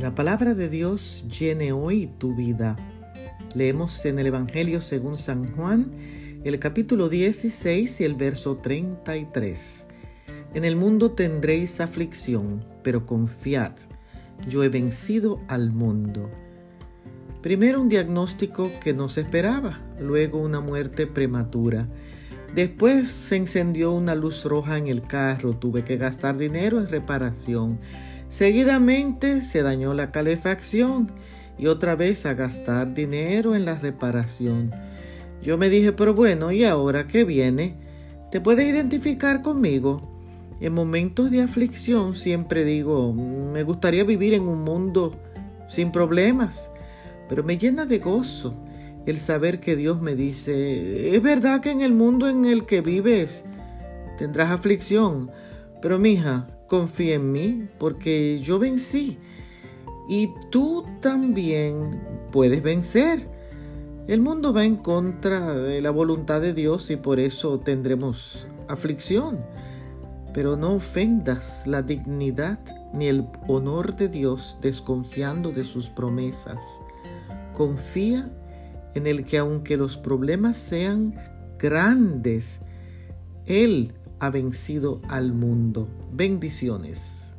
La palabra de Dios llene hoy tu vida. Leemos en el Evangelio según San Juan, el capítulo 16 y el verso 33. En el mundo tendréis aflicción, pero confiad, yo he vencido al mundo. Primero un diagnóstico que no se esperaba, luego una muerte prematura. Después se encendió una luz roja en el carro, tuve que gastar dinero en reparación. Seguidamente se dañó la calefacción y otra vez a gastar dinero en la reparación. Yo me dije, pero bueno, ¿y ahora qué viene? ¿Te puedes identificar conmigo? En momentos de aflicción siempre digo, me gustaría vivir en un mundo sin problemas, pero me llena de gozo el saber que Dios me dice, es verdad que en el mundo en el que vives tendrás aflicción, pero mija, confía en mí porque yo vencí y tú también puedes vencer. El mundo va en contra de la voluntad de Dios y por eso tendremos aflicción. Pero no ofendas la dignidad ni el honor de Dios desconfiando de sus promesas. Confía en el que aunque los problemas sean grandes, Él ha vencido al mundo. Bendiciones.